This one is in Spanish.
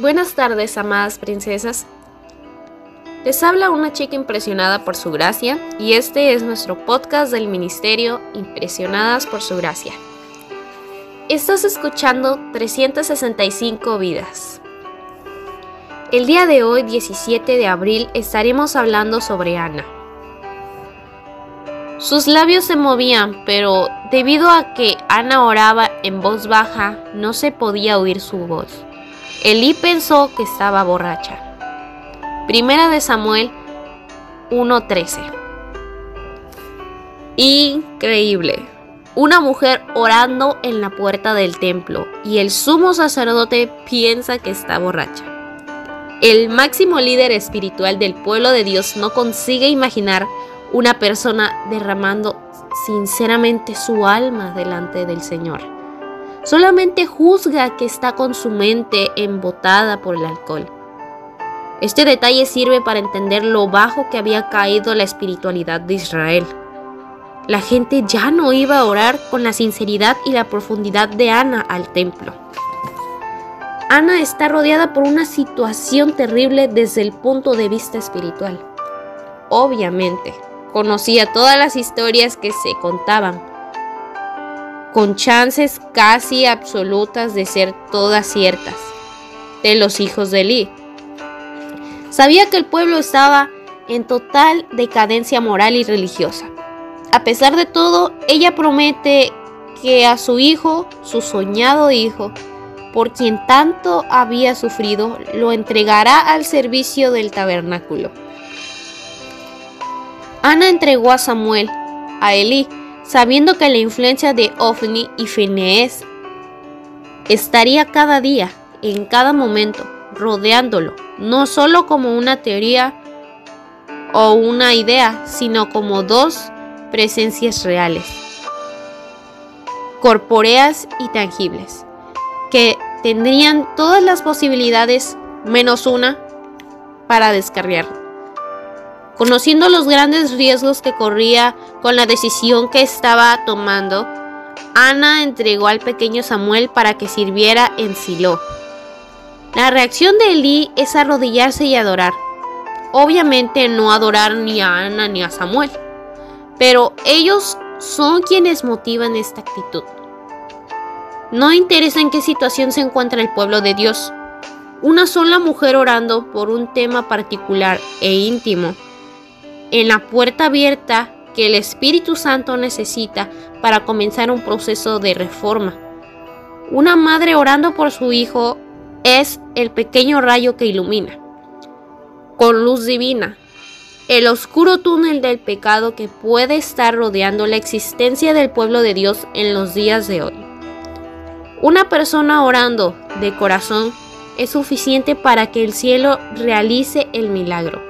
Buenas tardes, amadas princesas. Les habla una chica impresionada por su gracia y este es nuestro podcast del Ministerio Impresionadas por su gracia. Estás escuchando 365 vidas. El día de hoy, 17 de abril, estaremos hablando sobre Ana. Sus labios se movían, pero debido a que Ana oraba en voz baja, no se podía oír su voz. Elí pensó que estaba borracha. Primera de Samuel 1:13. Increíble. Una mujer orando en la puerta del templo y el sumo sacerdote piensa que está borracha. El máximo líder espiritual del pueblo de Dios no consigue imaginar una persona derramando sinceramente su alma delante del Señor. Solamente juzga que está con su mente embotada por el alcohol. Este detalle sirve para entender lo bajo que había caído la espiritualidad de Israel. La gente ya no iba a orar con la sinceridad y la profundidad de Ana al templo. Ana está rodeada por una situación terrible desde el punto de vista espiritual. Obviamente, Conocía todas las historias que se contaban, con chances casi absolutas de ser todas ciertas, de los hijos de Eli. Sabía que el pueblo estaba en total decadencia moral y religiosa. A pesar de todo, ella promete que a su hijo, su soñado hijo, por quien tanto había sufrido, lo entregará al servicio del tabernáculo. Ana entregó a Samuel a Elí, sabiendo que la influencia de Ofni y Finees estaría cada día, en cada momento, rodeándolo, no solo como una teoría o una idea, sino como dos presencias reales, corpóreas y tangibles, que tendrían todas las posibilidades menos una para descarriarlo. Conociendo los grandes riesgos que corría con la decisión que estaba tomando, Ana entregó al pequeño Samuel para que sirviera en Silo. La reacción de Elí es arrodillarse y adorar. Obviamente no adorar ni a Ana ni a Samuel, pero ellos son quienes motivan esta actitud. No interesa en qué situación se encuentra el pueblo de Dios. Una sola mujer orando por un tema particular e íntimo en la puerta abierta que el Espíritu Santo necesita para comenzar un proceso de reforma. Una madre orando por su hijo es el pequeño rayo que ilumina, con luz divina, el oscuro túnel del pecado que puede estar rodeando la existencia del pueblo de Dios en los días de hoy. Una persona orando de corazón es suficiente para que el cielo realice el milagro.